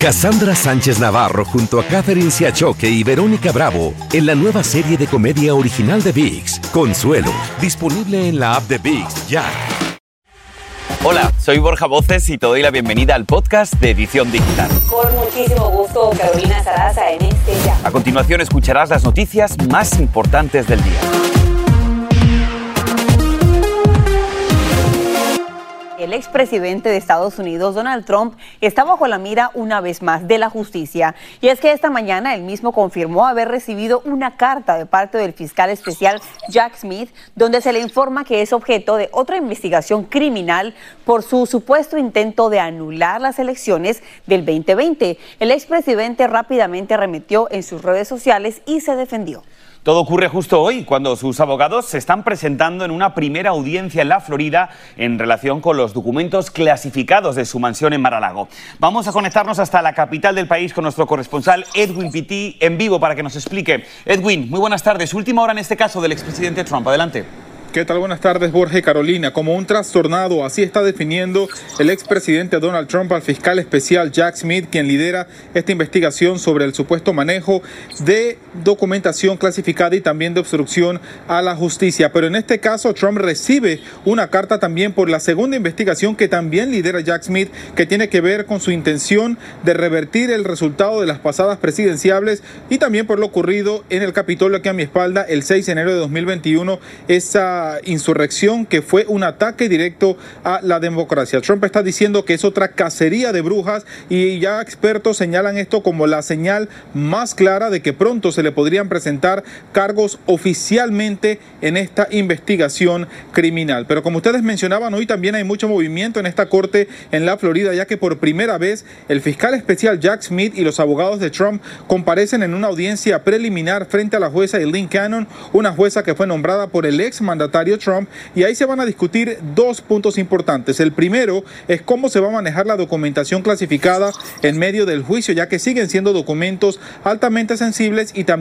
Cassandra Sánchez Navarro junto a Catherine Siachoque y Verónica Bravo en la nueva serie de comedia original de VIX, Consuelo, disponible en la app de VIX ya. Hola, soy Borja Voces y te doy la bienvenida al podcast de Edición Digital. Con muchísimo gusto, Carolina Sarasa en este ya. A continuación escucharás las noticias más importantes del día. El expresidente de Estados Unidos, Donald Trump, está bajo la mira una vez más de la justicia. Y es que esta mañana él mismo confirmó haber recibido una carta de parte del fiscal especial Jack Smith, donde se le informa que es objeto de otra investigación criminal por su supuesto intento de anular las elecciones del 2020. El expresidente rápidamente remitió en sus redes sociales y se defendió. Todo ocurre justo hoy, cuando sus abogados se están presentando en una primera audiencia en la Florida en relación con los documentos clasificados de su mansión en Mar-a-Lago. Vamos a conectarnos hasta la capital del país con nuestro corresponsal Edwin Pitti en vivo para que nos explique. Edwin, muy buenas tardes. Última hora en este caso del expresidente Trump. Adelante. ¿Qué tal? Buenas tardes, Borja y Carolina. Como un trastornado, así está definiendo el expresidente Donald Trump al fiscal especial Jack Smith, quien lidera esta investigación sobre el supuesto manejo de documentación clasificada y también de obstrucción a la justicia. Pero en este caso, Trump recibe una carta también por la segunda investigación que también lidera Jack Smith, que tiene que ver con su intención de revertir el resultado de las pasadas presidenciables y también por lo ocurrido en el Capitolio aquí a mi espalda el 6 de enero de 2021. Esa insurrección que fue un ataque directo a la democracia. Trump está diciendo que es otra cacería de brujas y ya expertos señalan esto como la señal más clara de que pronto se le podrían presentar cargos oficialmente en esta investigación criminal. Pero como ustedes mencionaban, hoy también hay mucho movimiento en esta corte en la Florida, ya que por primera vez el fiscal especial Jack Smith y los abogados de Trump comparecen en una audiencia preliminar frente a la jueza Eileen Cannon, una jueza que fue nombrada por el ex mandatario Trump y ahí se van a discutir dos puntos importantes. El primero es cómo se va a manejar la documentación clasificada en medio del juicio, ya que siguen siendo documentos altamente sensibles y también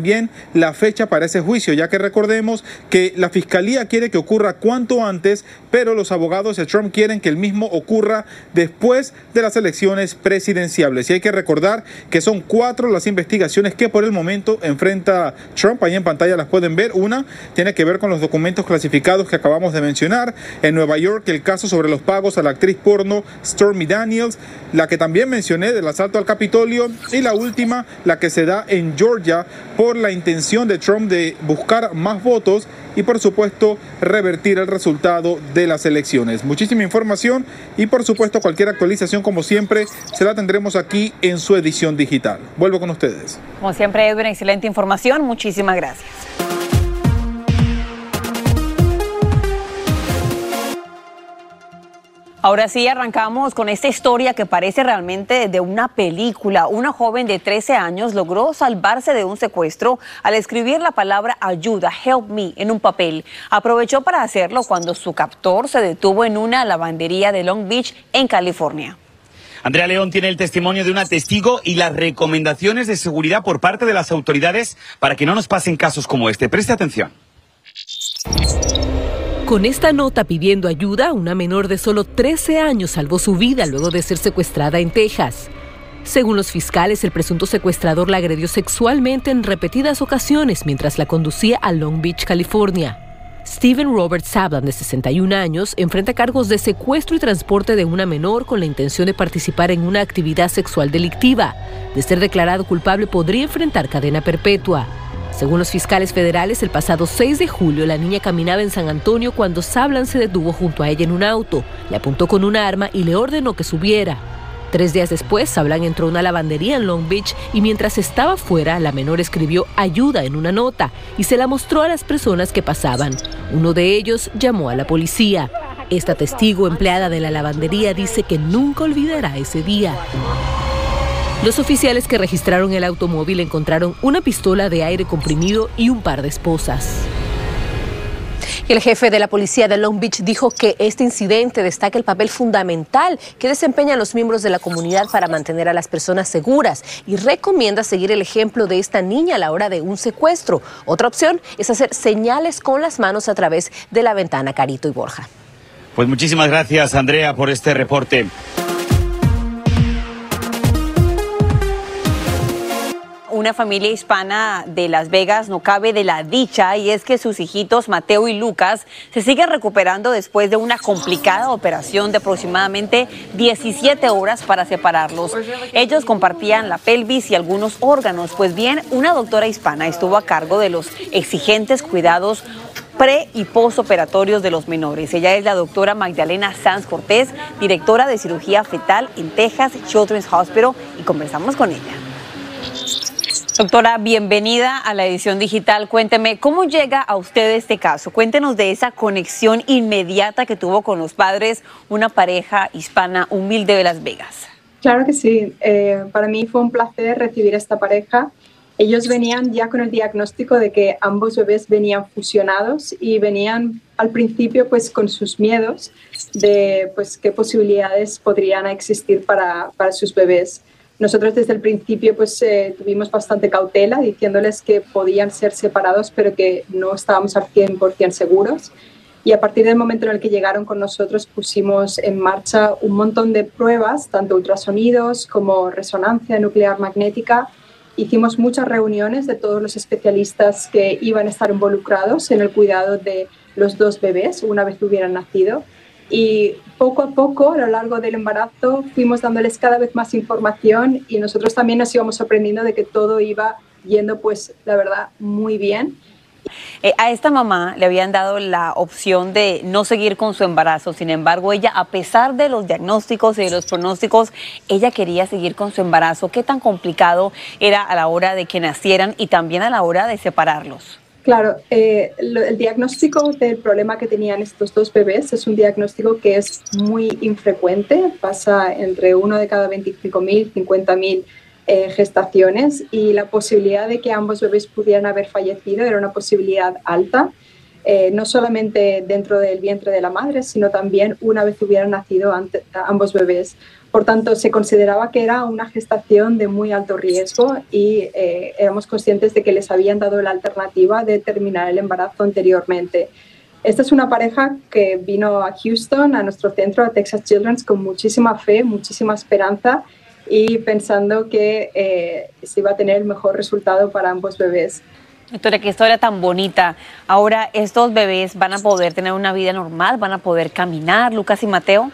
la fecha para ese juicio, ya que recordemos que la fiscalía quiere que ocurra cuanto antes, pero los abogados de Trump quieren que el mismo ocurra después de las elecciones presidenciales. Y hay que recordar que son cuatro las investigaciones que por el momento enfrenta Trump. Ahí en pantalla las pueden ver. Una tiene que ver con los documentos clasificados que acabamos de mencionar. En Nueva York, el caso sobre los pagos a la actriz porno Stormy Daniels, la que también mencioné del asalto al Capitolio, y la última, la que se da en Georgia por la intención de Trump de buscar más votos y por supuesto revertir el resultado de las elecciones. Muchísima información y por supuesto cualquier actualización como siempre se la tendremos aquí en su edición digital. Vuelvo con ustedes. Como siempre Edwin, excelente información. Muchísimas gracias. Ahora sí, arrancamos con esta historia que parece realmente de una película. Una joven de 13 años logró salvarse de un secuestro al escribir la palabra ayuda, help me, en un papel. Aprovechó para hacerlo cuando su captor se detuvo en una lavandería de Long Beach, en California. Andrea León tiene el testimonio de una testigo y las recomendaciones de seguridad por parte de las autoridades para que no nos pasen casos como este. Preste atención. Con esta nota pidiendo ayuda, una menor de solo 13 años salvó su vida luego de ser secuestrada en Texas. Según los fiscales, el presunto secuestrador la agredió sexualmente en repetidas ocasiones mientras la conducía a Long Beach, California. Steven Robert Sablan, de 61 años, enfrenta cargos de secuestro y transporte de una menor con la intención de participar en una actividad sexual delictiva. De ser declarado culpable, podría enfrentar cadena perpetua. Según los fiscales federales, el pasado 6 de julio la niña caminaba en San Antonio cuando Sablan se detuvo junto a ella en un auto, le apuntó con un arma y le ordenó que subiera. Tres días después, Sablan entró a una lavandería en Long Beach y mientras estaba fuera, la menor escribió ayuda en una nota y se la mostró a las personas que pasaban. Uno de ellos llamó a la policía. Esta testigo empleada de la lavandería dice que nunca olvidará ese día. Los oficiales que registraron el automóvil encontraron una pistola de aire comprimido y un par de esposas. el jefe de la policía de Long Beach dijo que este incidente destaca el papel fundamental que desempeñan los miembros de la comunidad para mantener a las personas seguras y recomienda seguir el ejemplo de esta niña a la hora de un secuestro. Otra opción es hacer señales con las manos a través de la ventana Carito y Borja. Pues muchísimas gracias Andrea por este reporte. Una familia hispana de Las Vegas no cabe de la dicha y es que sus hijitos Mateo y Lucas se siguen recuperando después de una complicada operación de aproximadamente 17 horas para separarlos. Ellos compartían la pelvis y algunos órganos, pues bien, una doctora hispana estuvo a cargo de los exigentes cuidados pre y postoperatorios de los menores. Ella es la doctora Magdalena Sanz Cortés, directora de cirugía fetal en Texas Children's Hospital y conversamos con ella. Doctora, bienvenida a la edición digital. Cuénteme, ¿cómo llega a usted este caso? Cuéntenos de esa conexión inmediata que tuvo con los padres, una pareja hispana humilde de Las Vegas. Claro que sí. Eh, para mí fue un placer recibir esta pareja. Ellos venían ya con el diagnóstico de que ambos bebés venían fusionados y venían al principio pues con sus miedos de pues qué posibilidades podrían existir para, para sus bebés. Nosotros desde el principio pues eh, tuvimos bastante cautela diciéndoles que podían ser separados pero que no estábamos al 100% seguros. Y a partir del momento en el que llegaron con nosotros pusimos en marcha un montón de pruebas, tanto ultrasonidos como resonancia nuclear magnética. Hicimos muchas reuniones de todos los especialistas que iban a estar involucrados en el cuidado de los dos bebés una vez hubieran nacido y poco a poco, a lo largo del embarazo, fuimos dándoles cada vez más información y nosotros también nos íbamos sorprendiendo de que todo iba yendo, pues, la verdad, muy bien. Eh, a esta mamá le habían dado la opción de no seguir con su embarazo, sin embargo ella, a pesar de los diagnósticos y de los pronósticos, ella quería seguir con su embarazo. ¿Qué tan complicado era a la hora de que nacieran y también a la hora de separarlos? Claro, eh, el diagnóstico del problema que tenían estos dos bebés es un diagnóstico que es muy infrecuente, pasa entre uno de cada 25.000, 50.000 eh, gestaciones y la posibilidad de que ambos bebés pudieran haber fallecido era una posibilidad alta, eh, no solamente dentro del vientre de la madre, sino también una vez hubieran nacido ambos bebés. Por tanto, se consideraba que era una gestación de muy alto riesgo y eh, éramos conscientes de que les habían dado la alternativa de terminar el embarazo anteriormente. Esta es una pareja que vino a Houston, a nuestro centro, a Texas Children's, con muchísima fe, muchísima esperanza y pensando que eh, se iba a tener el mejor resultado para ambos bebés. Doctora, qué historia tan bonita. Ahora, ¿estos bebés van a poder tener una vida normal? ¿Van a poder caminar, Lucas y Mateo?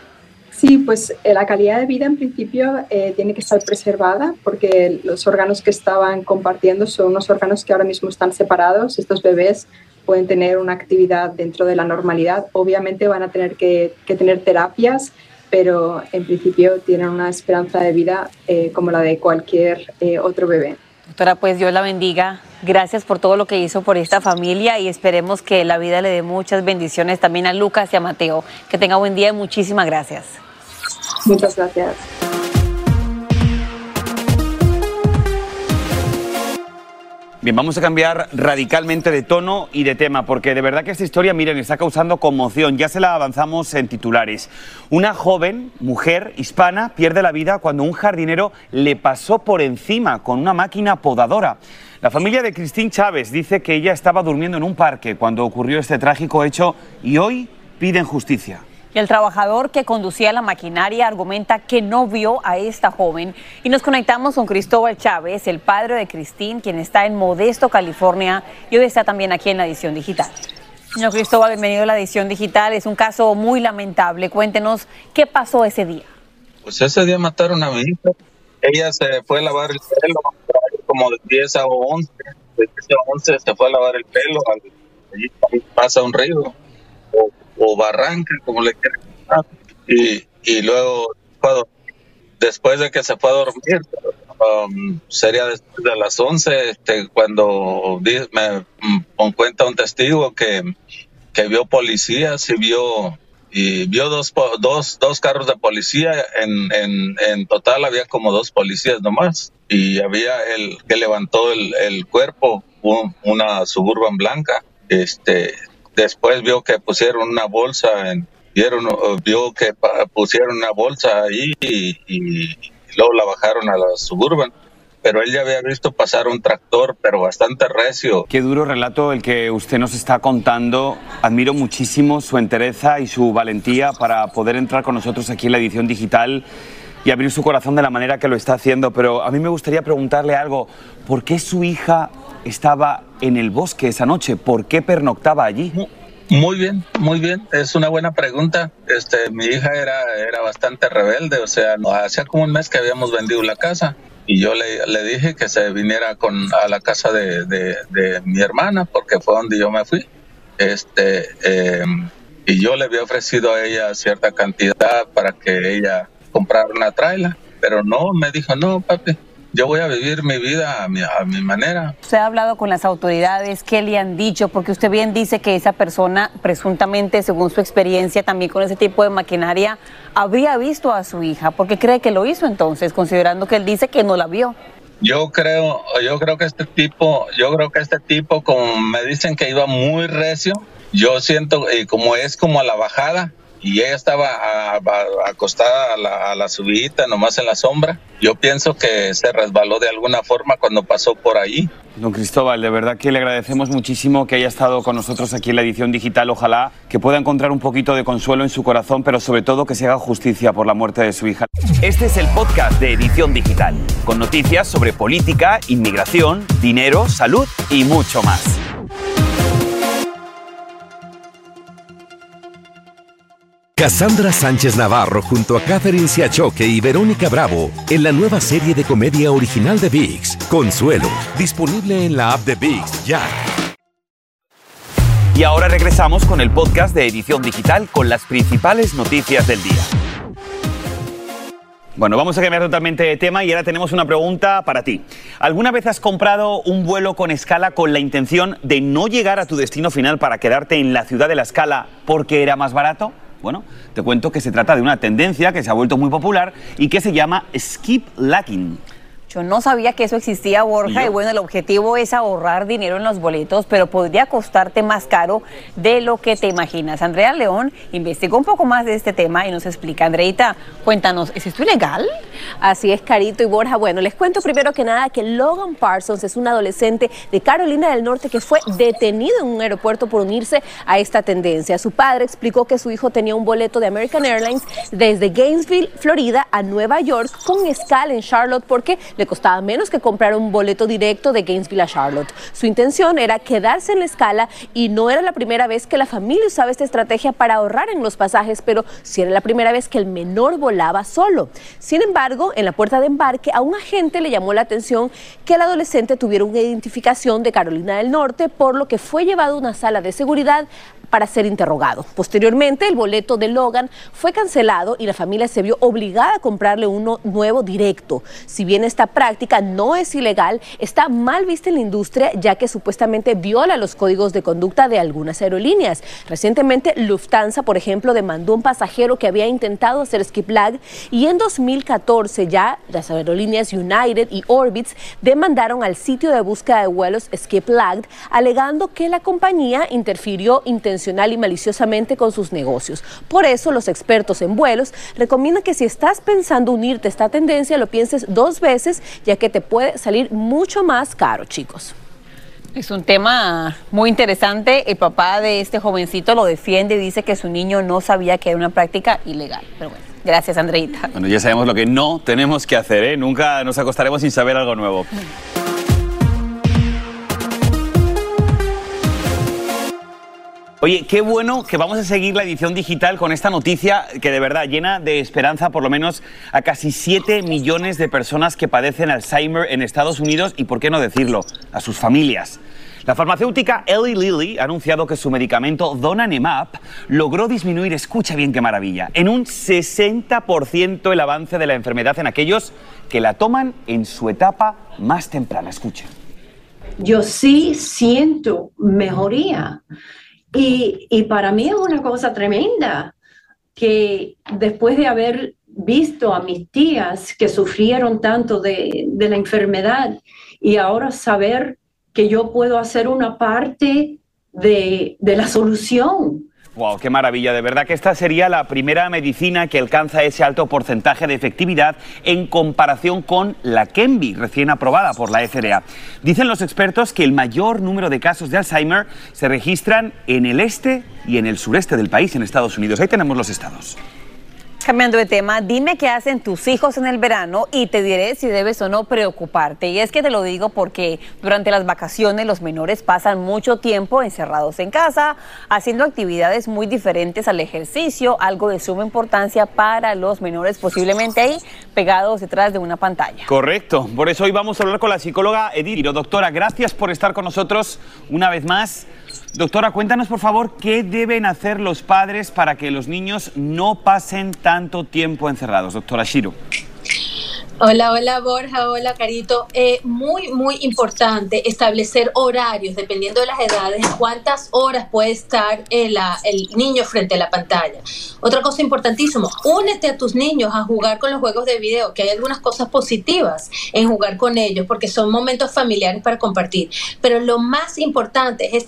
Sí, pues eh, la calidad de vida en principio eh, tiene que estar preservada porque los órganos que estaban compartiendo son unos órganos que ahora mismo están separados. Estos bebés pueden tener una actividad dentro de la normalidad. Obviamente van a tener que, tener terapias, pero en principio tienen una esperanza de vida eh, como la de cualquier otro bebé. Doctora, pues Dios la bendiga. Gracias por todo lo que hizo por esta familia y esperemos que la vida le dé muchas bendiciones también a Lucas y a Mateo. Que tenga buen día y muchísimas gracias. Muchas gracias. Bien, vamos a cambiar radicalmente de tono y de tema, porque de verdad que esta historia, miren, está causando conmoción. Ya se la avanzamos en titulares. Una joven mujer hispana pierde la vida cuando un jardinero le pasó por encima con una máquina podadora. La familia de Cristín Chávez dice que ella estaba durmiendo en un parque cuando ocurrió este trágico hecho y hoy piden justicia. El trabajador que conducía la maquinaria argumenta que no vio a esta joven. Y nos conectamos con Cristóbal Chávez, el padre de Cristín, quien está en Modesto, California, y hoy está también aquí en la edición digital. Señor Cristóbal, bienvenido a la edición digital. Es un caso muy lamentable. Cuéntenos qué pasó ese día. Pues ese día mataron a mi hija. Ella se fue a lavar el pelo como de 10 a 11. De 10 a 11 se fue a lavar el pelo. Allí pasa un río o barranca, como le quieran y, y luego después de que se fue a dormir, um, sería después de las 11, este, cuando me, me cuenta un testigo que, que vio policías y vio y vio dos, dos, dos carros de policía, en, en, en, total había como dos policías nomás, y había el que levantó el, el cuerpo, una suburban blanca, este, Después vio que pusieron una bolsa, en, vieron, vio que pusieron una bolsa ahí y, luego la bajaron a la suburban pero él ya había visto pasar un tractor, pero bastante recio. Qué duro relato el que usted nos está contando. Admiro muchísimo su entereza y su valentía para poder entrar con nosotros aquí en la edición digital. Y abrir su corazón de la manera que lo está haciendo, pero a mí me gustaría preguntarle algo. ¿Por qué su hija estaba en el bosque esa noche? ¿Por qué pernoctaba allí? Muy bien, muy bien. Es una buena pregunta. Este, mi hija era, era bastante rebelde, o sea, hacía como un mes que habíamos vendido la casa y yo le, le dije que se viniera con, a la casa de, de, mi hermana porque fue donde yo me fui. Este, em, y yo le había ofrecido a ella cierta cantidad para que ella comprara una traila, pero no, me dijo, no, papi, yo voy a vivir mi vida a mi, a mi, manera. ¿Usted ha hablado con las autoridades? ¿Qué le han dicho? Porque usted bien dice que esa persona, presuntamente, según su experiencia también con ese tipo de maquinaria, habría visto a su hija. ¿Por qué cree que lo hizo entonces, considerando que él dice que no la vio? Yo creo, yo creo que este tipo, yo creo que este tipo, como me dicen que iba muy recio, yo siento, y como es como a la bajada, y ella estaba acostada a la, a la subidita, nomás en la sombra. Yo pienso que se resbaló de alguna forma cuando pasó por ahí. Don Cristóbal, de verdad que le agradecemos muchísimo que haya estado con nosotros aquí en la edición digital. Ojalá que pueda encontrar un poquito de consuelo en su corazón, pero sobre todo que se haga justicia por la muerte de su hija. Este es el podcast de Edición Digital, con noticias sobre política, inmigración, dinero, salud y mucho más. Cassandra Sánchez Navarro junto a Catherine Siachoque y Verónica Bravo en la nueva serie de comedia original de VIX, Consuelo, disponible en la app de VIX ya. Y ahora regresamos con el podcast de Edición Digital con las principales noticias del día. Bueno, vamos a cambiar totalmente de tema y ahora tenemos una pregunta para ti. ¿Alguna vez has comprado un vuelo con escala con la intención de no llegar a tu destino final para quedarte en la ciudad de la escala porque era más barato? Bueno, te cuento que se trata de una tendencia que se ha vuelto muy popular y que se llama skip lacking. Yo no sabía que eso existía, Borja, y, bueno, el objetivo es ahorrar dinero en los boletos, pero podría costarte más caro de lo que te imaginas. Andrea León investigó un poco más de este tema y nos explica. Andreita, cuéntanos, ¿es esto ilegal? Así es, Carito y Borja. Bueno, les cuento primero que nada que Logan Parsons es un adolescente de Carolina del Norte que fue detenido en un aeropuerto por unirse a esta tendencia. Su padre explicó que su hijo tenía un boleto de American Airlines desde Gainesville, Florida, a Nueva York con escala en Charlotte porque le costaba menos que comprar un boleto directo de Gainesville a Charlotte. Su intención era quedarse en la escala y no era la primera vez que la familia usaba esta estrategia para ahorrar en los pasajes, pero sí era la primera vez que el menor volaba solo. Sin embargo, en la puerta de embarque a un agente le llamó la atención que el adolescente tuviera una identificación de Carolina del Norte, por lo que fue llevado a una sala de seguridad para ser interrogado. Posteriormente, el boleto de Logan fue cancelado y la familia se vio obligada a comprarle uno nuevo directo. Si bien esta práctica no es ilegal, está mal vista en la industria ya que supuestamente viola los códigos de conducta de algunas aerolíneas. Recientemente, Lufthansa, por ejemplo, demandó a un pasajero que había intentado hacer skip lag y en 2014 ya las aerolíneas United y Orbitz demandaron al sitio de búsqueda de vuelos Skip Lag alegando que la compañía interfirió intencionalmente y maliciosamente con sus negocios. Por eso los expertos en vuelos recomiendan que si estás pensando unirte a esta tendencia, lo pienses dos veces, ya que te puede salir mucho más caro, chicos. Es un tema muy interesante. El papá de este jovencito lo defiende y dice que su niño no sabía que era una práctica ilegal. Pero bueno, gracias, Andreita. Bueno, ya sabemos lo que no tenemos que hacer, ¿eh? Nunca nos acostaremos sin saber algo nuevo. Oye, qué bueno que vamos a seguir la edición digital con esta noticia que de verdad llena de esperanza por lo menos a casi 7 millones de personas que padecen Alzheimer en Estados Unidos y, por qué no decirlo, a sus familias. La farmacéutica Eli Lilly ha anunciado que su medicamento Donanemab logró disminuir, escucha bien qué maravilla, en un 60% el avance de la enfermedad en aquellos que la toman en su etapa más temprana. Escuchen. Yo sí siento mejoría y, para mí es una cosa tremenda que después de haber visto a mis tías que sufrieron tanto de, de, la enfermedad y ahora saber que yo puedo hacer una parte de, de la solución. Wow, qué maravilla. De verdad que esta sería la primera medicina que alcanza ese alto porcentaje de efectividad en comparación con la Kenby, recién aprobada por la FDA. Dicen los expertos que el mayor número de casos de Alzheimer se registran en el este y en el sureste del país, en Estados Unidos. Ahí tenemos los estados. Cambiando de tema, dime qué hacen tus hijos en el verano y te diré si debes o no preocuparte. Y es que te lo digo porque durante las vacaciones los menores pasan mucho tiempo encerrados en casa, haciendo actividades muy diferentes al ejercicio, algo de suma importancia para los menores, posiblemente ahí pegados detrás de una pantalla. Correcto, por eso hoy vamos a hablar con la psicóloga Edith. Doctora, gracias por estar con nosotros una vez más. Doctora, cuéntanos por favor qué deben hacer los padres para que los niños no pasen tanto tiempo encerrados. Doctora Shiro. Hola, hola Borja, hola Carito. Eh, muy, muy importante establecer horarios dependiendo de las edades, cuántas horas puede estar el, el niño frente a la pantalla. Otra cosa importantísima, únete a tus niños a jugar con los juegos de video, que hay algunas cosas positivas en jugar con ellos, porque son momentos familiares para compartir. Pero lo más importante es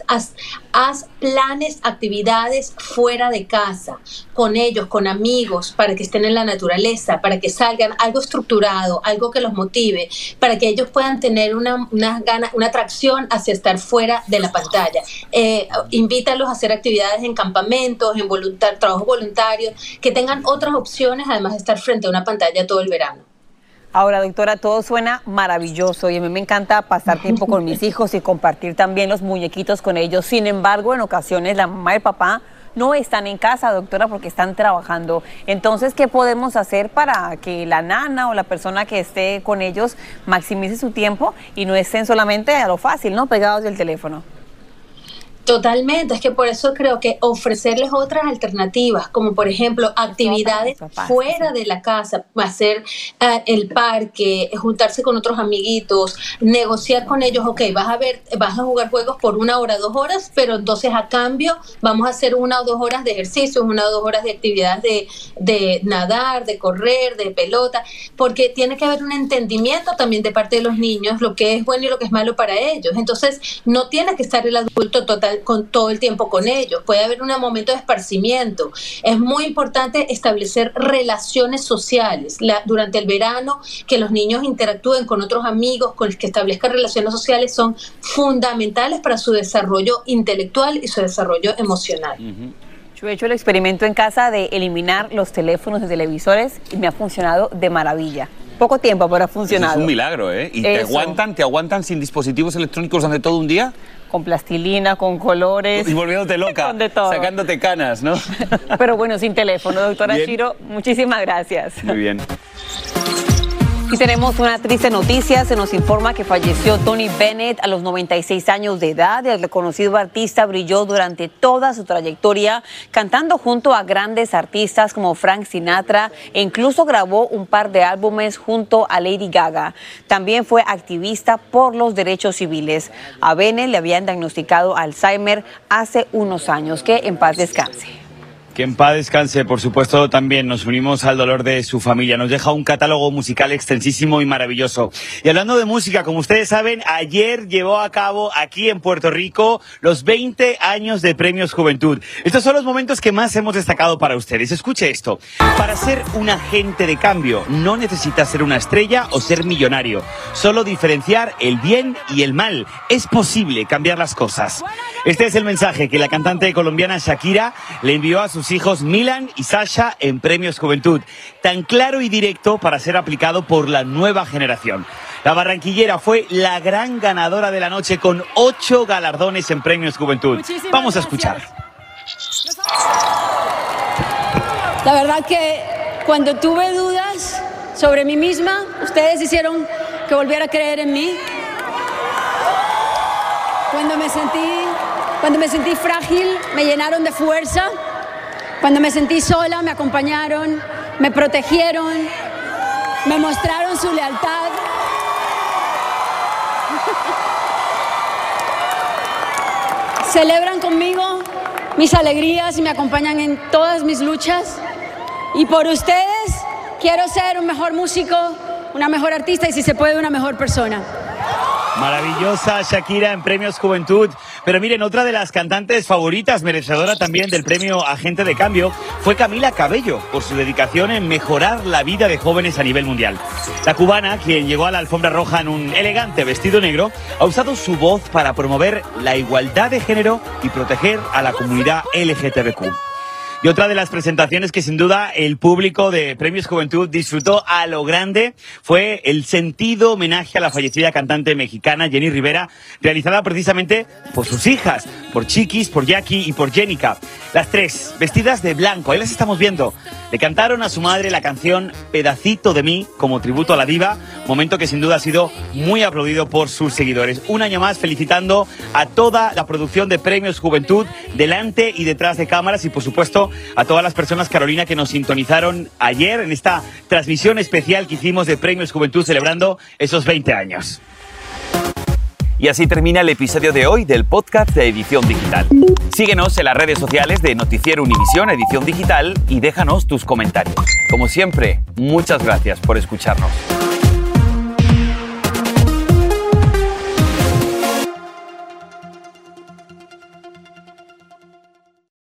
haz, planes, actividades fuera de casa, con ellos, con amigos, para que estén en la naturaleza, para que salgan algo estructurado algo que los motive, para que ellos puedan tener una, una, gana, una atracción hacia estar fuera de la pantalla. Eh, invítalos a hacer actividades en campamentos, en voluntar, trabajos voluntarios, que tengan otras opciones además de estar frente a una pantalla todo el verano. Ahora, doctora, todo suena maravilloso y a mí me encanta pasar tiempo con mis hijos y compartir también los muñequitos con ellos. Sin embargo, en ocasiones la mamá y el papá no están en casa, doctora, porque están trabajando. Entonces, ¿qué podemos hacer para que la nana o la persona que esté con ellos maximice su tiempo y no estén solamente a lo fácil, ¿no? Pegados del teléfono. Totalmente, es que por eso creo que ofrecerles otras alternativas, como por ejemplo actividades fuera de la casa, hacer uh, el parque, juntarse con otros amiguitos, negociar con ellos, ok, vas a ver, vas a jugar juegos por una hora, dos horas, pero entonces a cambio vamos a hacer una o dos horas de ejercicio, una o dos horas de actividades de, de nadar, de correr, de pelota, porque tiene que haber un entendimiento también de parte de los niños, lo que es bueno y lo que es malo para ellos. Entonces, no tiene que estar el adulto con todo el tiempo con ellos, puede haber un momento de esparcimiento. Es muy importante establecer relaciones sociales durante el verano, que los niños interactúen con otros amigos, con los que establezcan relaciones sociales, son fundamentales para su desarrollo intelectual y su desarrollo emocional. Yo he hecho el experimento en casa de eliminar los teléfonos y televisores y me ha funcionado de maravilla. Poco tiempo, pero ha funcionado. es un milagro, ¿eh? ¿Y te aguantan, te aguantan sin dispositivos electrónicos durante todo un día? Con plastilina, con colores. Y volviéndote loca, sacándote canas, ¿no? Pero bueno, sin teléfono, doctora Shiro, muchísimas gracias. Muy bien. Y tenemos una triste noticia. Se nos informa que falleció Tony Bennett a los 96 años de edad. El reconocido artista brilló durante toda su trayectoria cantando junto a grandes artistas como Frank Sinatra e incluso grabó un par de álbumes junto a Lady Gaga. También fue activista por los derechos civiles. A Bennett le habían diagnosticado Alzheimer hace unos años. Que en paz descanse. Que en paz descanse, por supuesto, también nos unimos al dolor de su familia. Nos deja un catálogo musical extensísimo y maravilloso. Y hablando de música, como ustedes saben, ayer llevó a cabo aquí en Puerto Rico los 20 años de Premios Juventud. Estos son los momentos que más hemos destacado para ustedes. Escuche esto. Para ser un agente de cambio, no necesitas ser una estrella o ser millonario. Solo diferenciar el bien y el mal. Es posible cambiar las cosas. Este es el mensaje que la cantante colombiana Shakira le envió a sus hijos Milan y Sasha en Premios Juventud, tan claro y directo para ser aplicado por la nueva generación. La barranquillera fue la gran ganadora de la noche con ocho galardones en Premios Juventud. Vamos a escuchar. La verdad que cuando tuve dudas sobre mí misma, ustedes hicieron que volviera a creer en mí. Cuando me sentí, cuando me sentí frágil, me llenaron de fuerza. Cuando me sentí sola, me acompañaron, me protegieron, me mostraron su lealtad. Celebran conmigo mis alegrías y me acompañan en todas mis luchas. Y por ustedes quiero ser un mejor músico, una mejor artista y si se puede una mejor persona. Maravillosa Shakira en Premios Juventud. Pero miren, otra de las cantantes favoritas, merecedora también del premio Agente de Cambio, fue Camila Cabello, por su dedicación en mejorar la vida de jóvenes a nivel mundial. La cubana, quien llegó a la alfombra roja en un elegante vestido negro, ha usado su voz para promover la igualdad de género y proteger a la comunidad LGTBQ. Y otra de las presentaciones que sin duda el público de Premios Juventud disfrutó a lo grande fue el sentido homenaje a la fallecida cantante mexicana Jenny Rivera, realizada precisamente por sus hijas, por Chiquis, por Jackie y por Jenica. Las tres, vestidas de blanco, ahí las estamos viendo. Le cantaron a su madre la canción Pedacito de mí como tributo a la diva, momento que sin duda ha sido muy aplaudido por sus seguidores. Un año más felicitando a toda la producción de Premios Juventud delante y detrás de cámaras y por supuesto a todas las personas, Carolina, que nos sintonizaron ayer en esta transmisión especial que hicimos de Premios Juventud celebrando esos 20 años. Y así termina el episodio de hoy del podcast de Edición Digital. Síguenos en las redes sociales de Noticiero Univisión Edición Digital y déjanos tus comentarios. Como siempre, muchas gracias por escucharnos.